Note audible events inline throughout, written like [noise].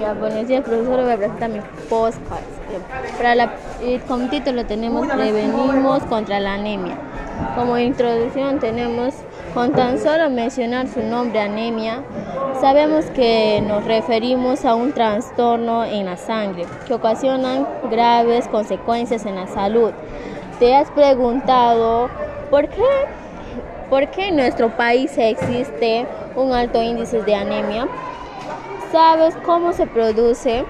Ya, buenos días, profesor. Voy a presentar mi podcast. Para la, como título tenemos Prevenimos contra la anemia. Como introducción tenemos, con tan solo mencionar su nombre anemia, sabemos que nos referimos a un trastorno en la sangre que ocasiona graves consecuencias en la salud. ¿Te has preguntado por qué, por qué en nuestro país existe un alto índice de anemia? ¿Sabes cómo se produce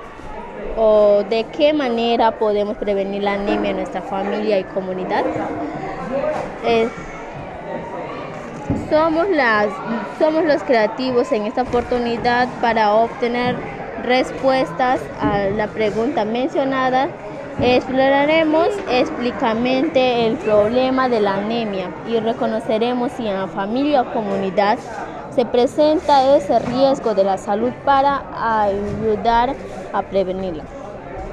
o de qué manera podemos prevenir la anemia en nuestra familia y comunidad? somos, las, somos los creativos en esta oportunidad para obtener respuestas a la pregunta mencionada. Exploraremos explícitamente el problema de la anemia y reconoceremos si en la familia o comunidad se presenta ese riesgo de la salud para ayudar a prevenirla.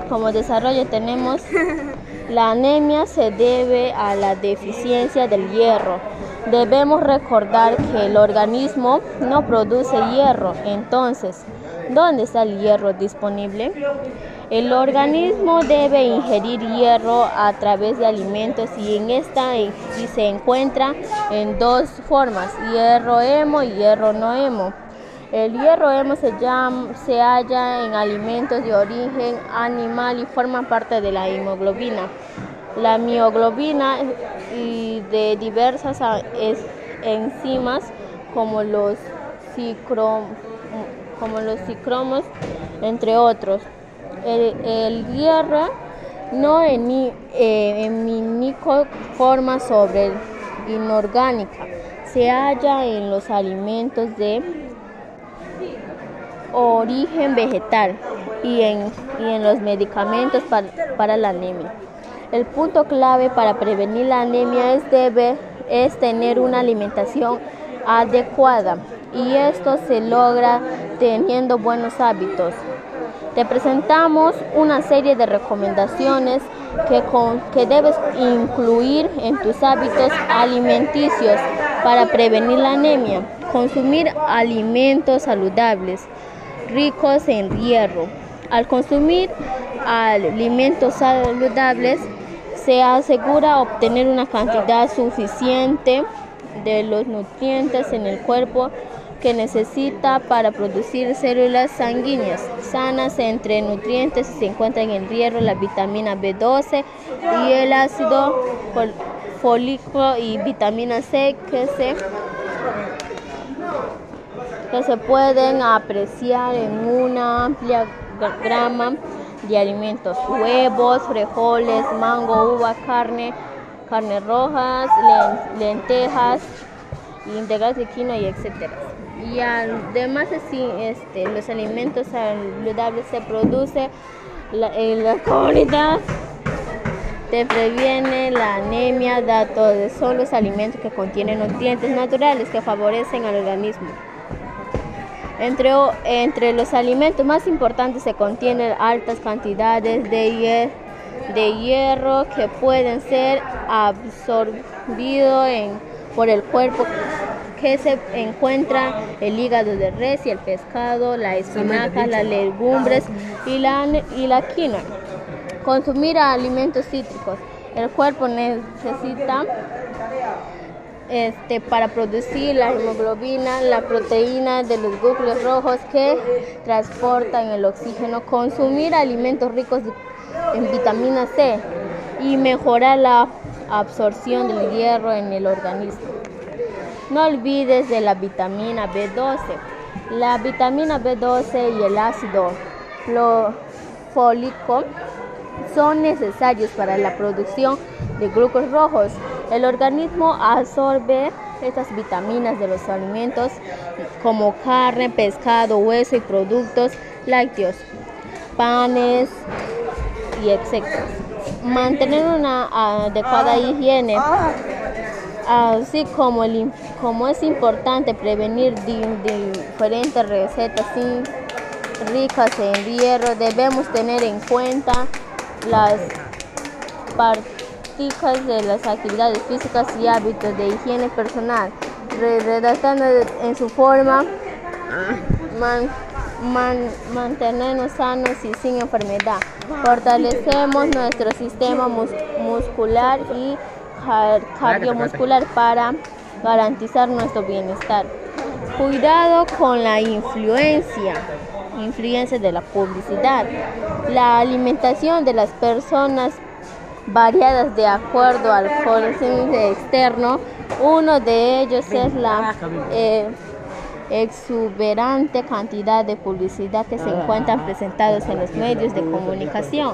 Como desarrollo tenemos [laughs] la anemia se debe a la deficiencia del hierro. Debemos recordar que el organismo no produce hierro, entonces, ¿dónde está el hierro disponible? El organismo debe ingerir hierro a través de alimentos y en esta y se encuentra en dos formas, hierro hemo y hierro no hemo. El hierro hemo se, se halla en alimentos de origen animal y forma parte de la hemoglobina. La mioglobina y de diversas enzimas como los, como los cicromos, entre otros. El, hierro no en, eh, forma sobre inorgánica se halla en los alimentos de origen vegetal y en, en los medicamentos para, para, la anemia. El punto clave para prevenir la anemia es, debe, es tener una alimentación adecuada y esto se logra teniendo buenos hábitos. Te presentamos una serie de recomendaciones que, que debes incluir en tus hábitos alimenticios para prevenir la anemia. Consumir alimentos saludables, ricos en hierro. Al consumir alimentos saludables, se asegura obtener una cantidad suficiente de los nutrientes en el cuerpo que necesita para producir células sanguíneas sanas. Entre nutrientes se encuentran el hierro, la vitamina B12 y el ácido fólico y vitamina C que se, que se pueden apreciar en una amplia gama de alimentos, huevos, frijoles, mango, uva, carne, carne rojas, lentejas, integrales de quinoa y etcétera. Y además así, este, los alimentos saludables se produce en la [laughs] comunidad te previene la anemia, datos son los alimentos que contienen nutrientes naturales que favorecen al organismo. Entre, entre los alimentos más importantes se contienen altas cantidades de, de hierro que pueden ser absorbidos por el cuerpo que se encuentra el hígado de res y el pescado, la espinaca, las legumbres y la, y la quinoa. Consumir alimentos cítricos. El cuerpo necesita este, para producir la hemoglobina, la proteína de los glóbulos rojos que transportan el oxígeno. Consumir alimentos ricos en vitamina C y mejorar la absorción del hierro en el organismo. No olvides de la vitamina B12. La vitamina B12 y el ácido fólico son necesarios para la producción de glucos rojos. El organismo absorbe estas vitaminas de los alimentos como carne, pescado, hueso y productos lácteos, panes y etc. Mantener una adecuada higiene así como, como es importante prevenir diferentes recetas ricas en hierro, debemos tener en cuenta las prácticas de las actividades físicas y hábitos de higiene personal, redactando en su forma mantenernos sanos y sin enfermedad. Fortalecemos nuestro sistema muscular y cardiomuscular para garantizar nuestro bienestar. Cuidado con la influencia, influencia de la publicidad. La alimentación de las personas variadas de acuerdo al forense externo. Uno de ellos es la eh, exuberante cantidad de publicidad que se encuentran presentados en los medios de comunicación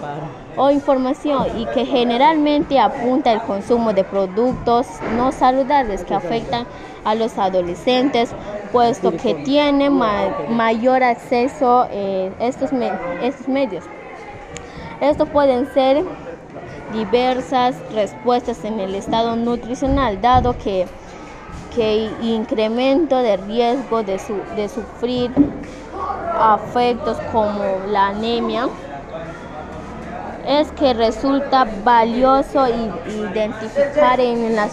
o información y que generalmente apunta al consumo de productos no saludables que afectan a los adolescentes, puesto que tienen mayor acceso a eh, estos, estos medios. Estos pueden ser diversas respuestas en el estado nutricional, dado que que incremento de riesgo de, sufrir afectos como la anemia es que resulta valioso identificar en las,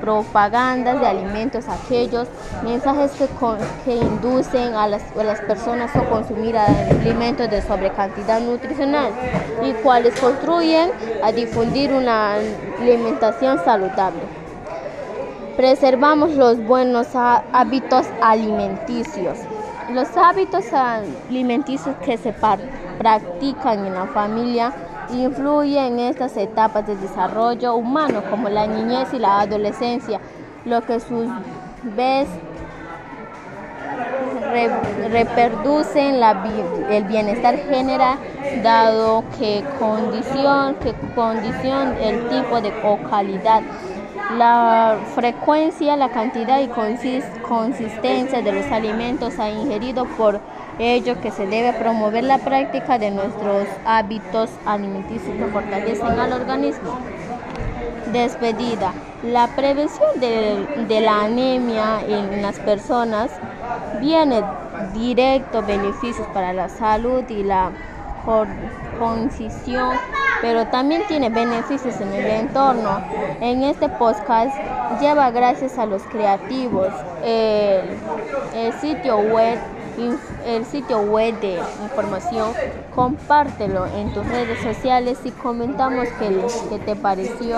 propagandas de alimentos aquellos mensajes que, que inducen a las, a las, personas a consumir alimentos de sobrecantidad nutricional y cuales construyen a difundir una alimentación saludable. Preservamos los buenos hábitos alimenticios. Los hábitos alimenticios que se practican en la familia influyen en estas etapas de desarrollo humano como la niñez y la adolescencia, lo que a su vez reproduce en el bienestar general dado que condición, que condición el tipo de o calidad la frecuencia, la cantidad y consistencia de los alimentos a ingerido por ello que se debe promover la práctica de nuestros hábitos alimenticios que fortalecen al organismo. Despedida. La prevención de, la anemia en las personas viene directo beneficios para la salud y la concisión pero también tiene beneficios en el entorno. En este podcast lleva gracias a los creativos el, sitio web el sitio web de información, compártelo en tus redes sociales y comentamos qué te pareció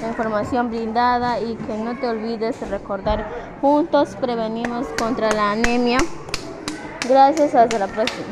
la información brindada y que no te olvides de recordar, juntos prevenimos contra la anemia. Gracias, hasta la próxima.